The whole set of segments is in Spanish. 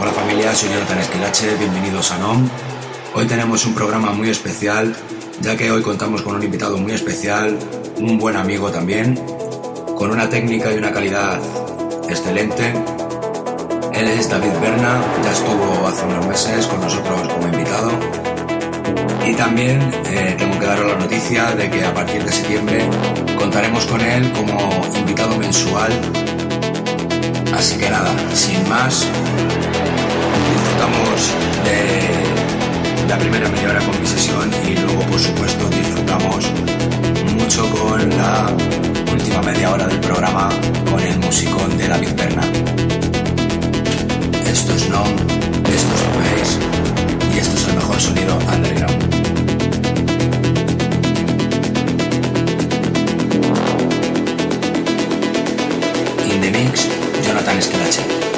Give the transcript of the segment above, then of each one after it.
Hola familia, soy Jonathan Esquilache, bienvenidos a NOM. Hoy tenemos un programa muy especial, ya que hoy contamos con un invitado muy especial, un buen amigo también, con una técnica y una calidad excelente. Él es David Berna, ya estuvo hace unos meses con nosotros como invitado. Y también eh, tengo que daros la noticia de que a partir de septiembre contaremos con él como invitado mensual. Así que nada, sin más, de la primera media hora con mi sesión y luego por supuesto disfrutamos mucho con la última media hora del programa con el musicón de David Berna. Esto es No, esto es Space y esto es el mejor sonido underground. In the mix, Jonathan Esquilache.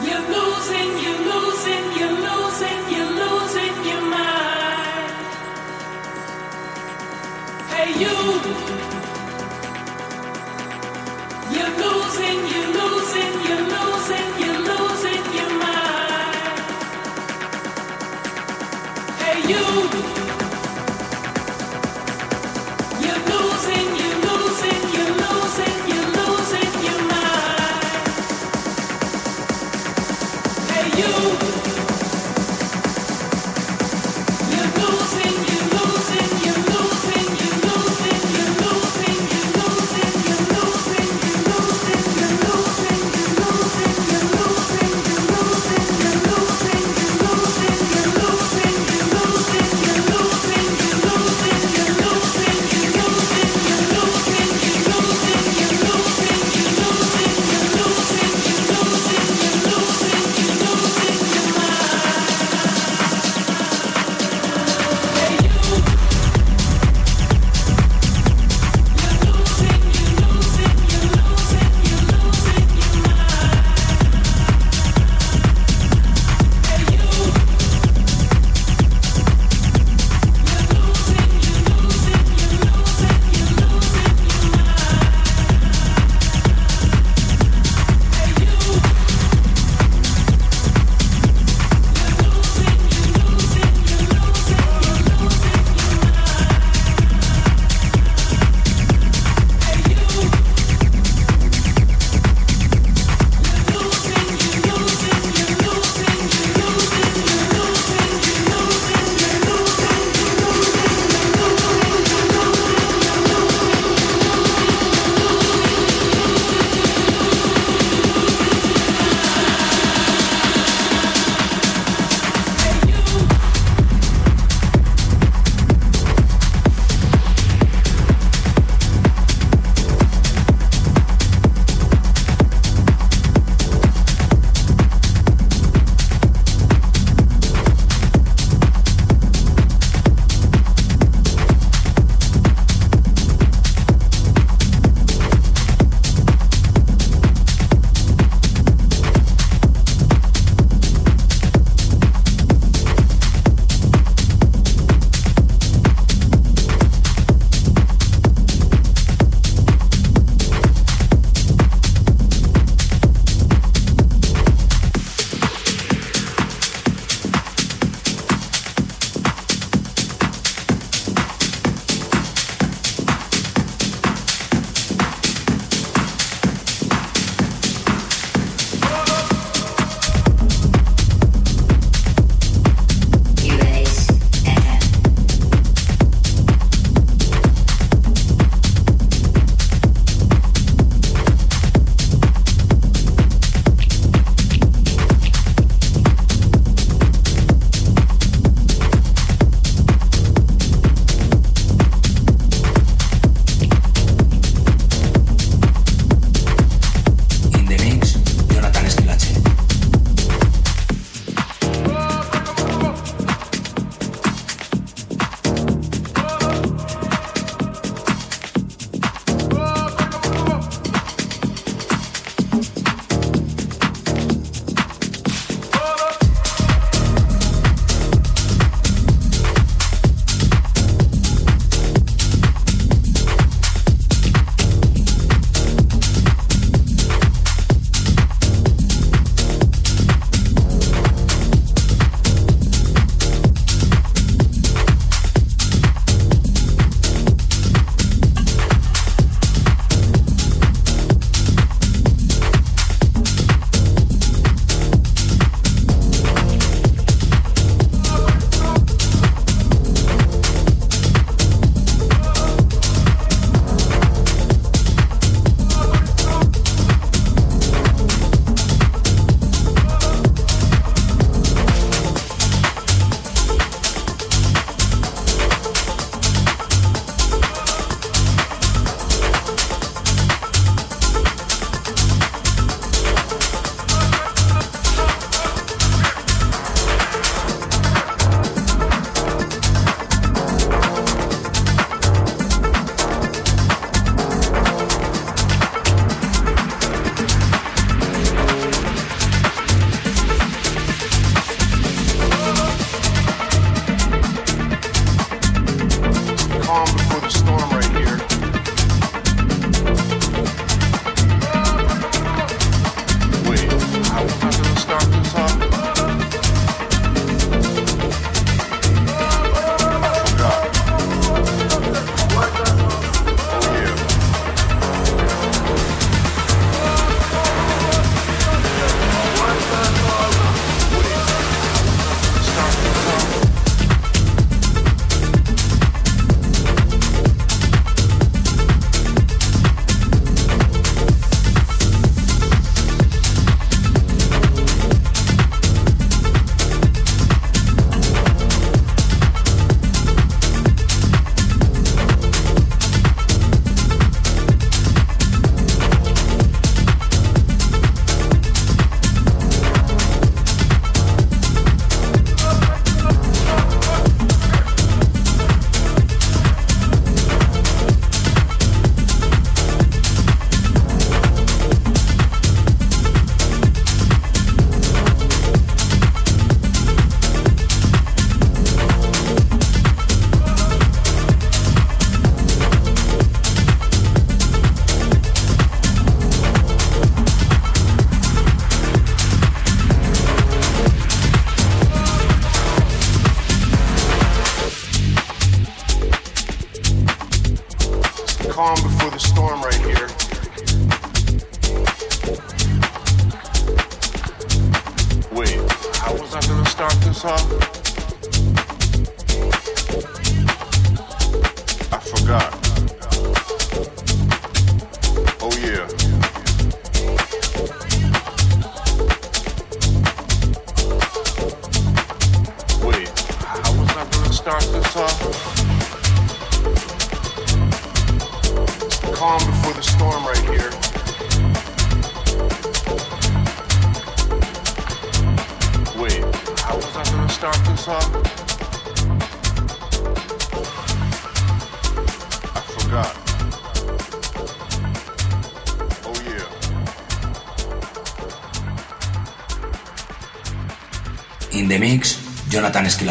You're losing, you're losing, you're losing.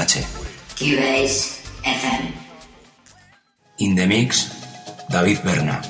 Cubase FM. In the mix, David Berna.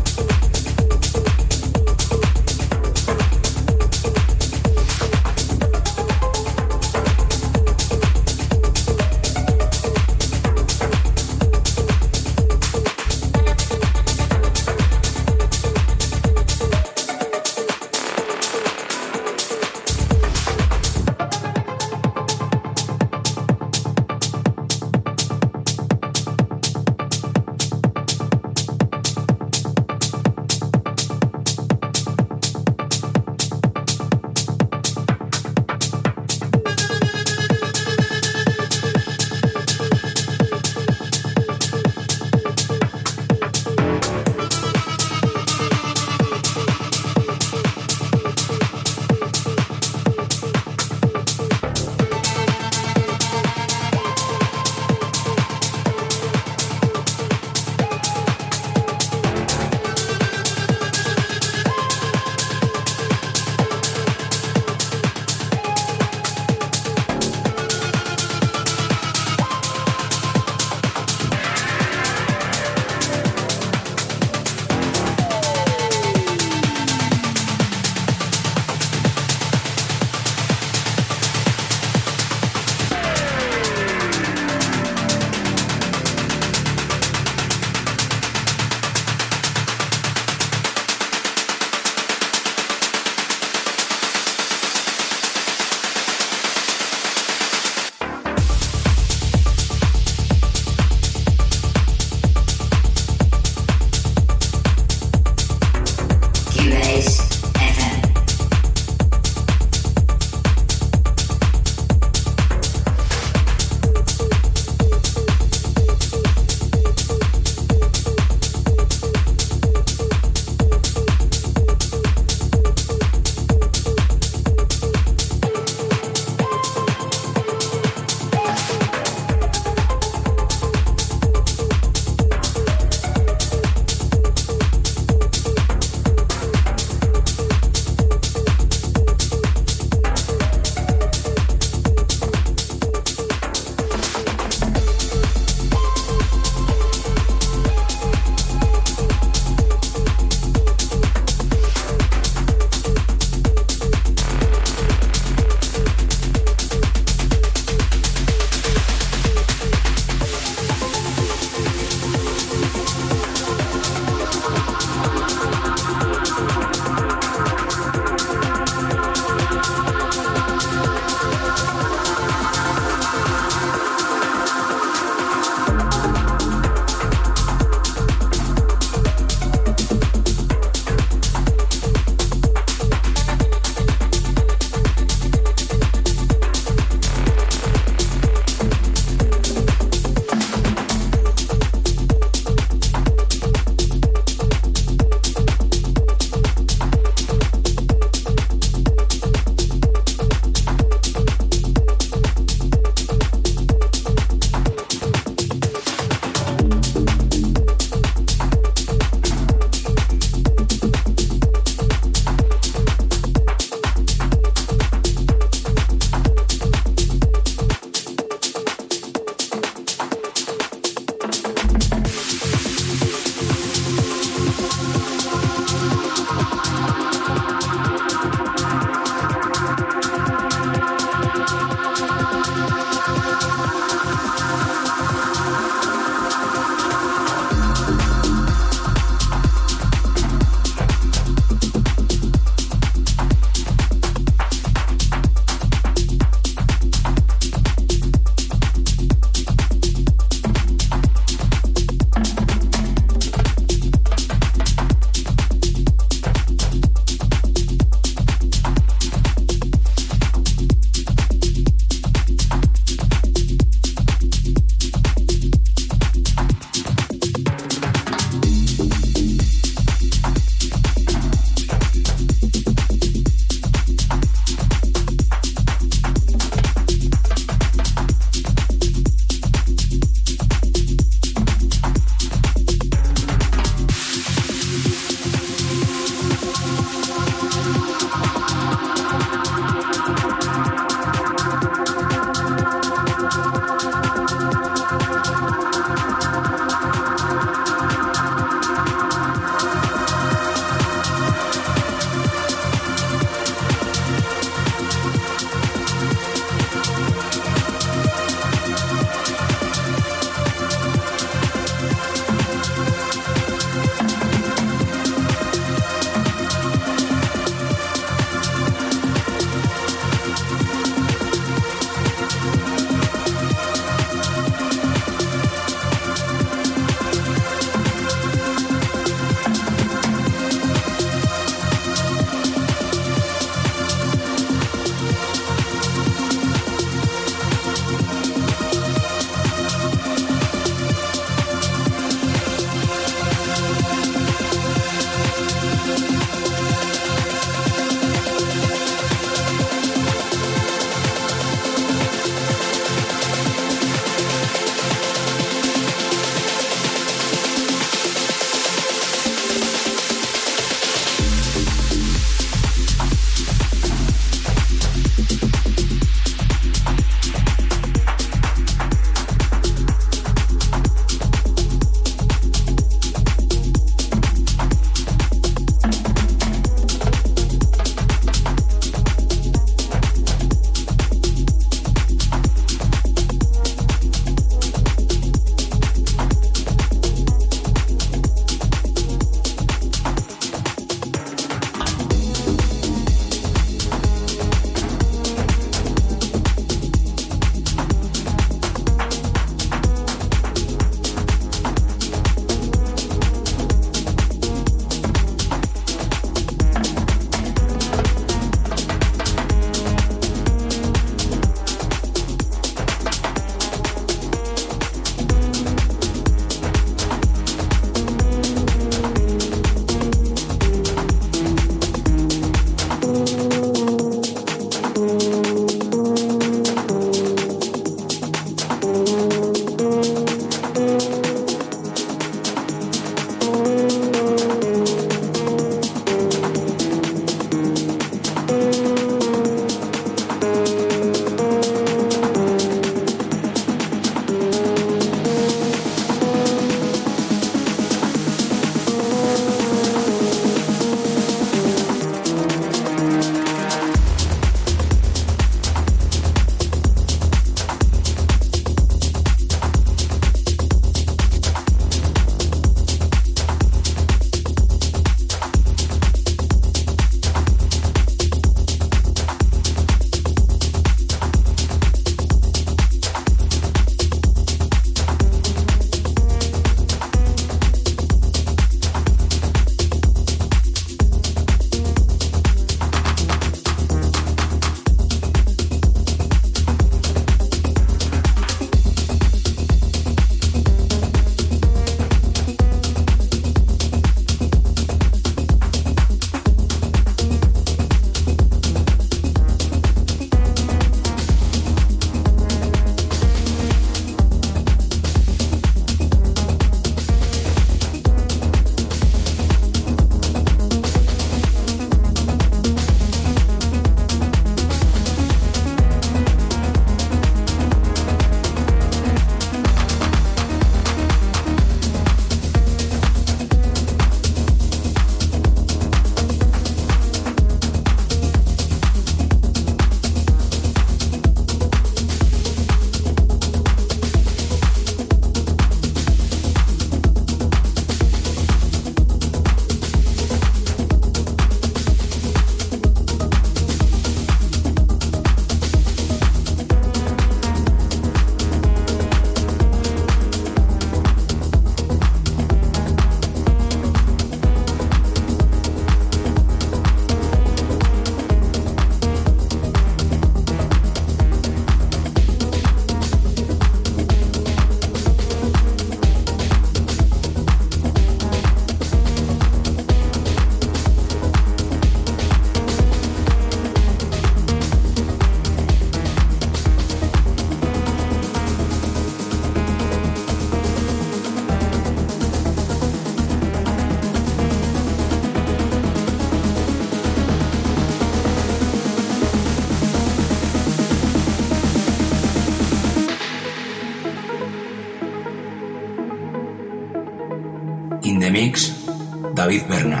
David Berna.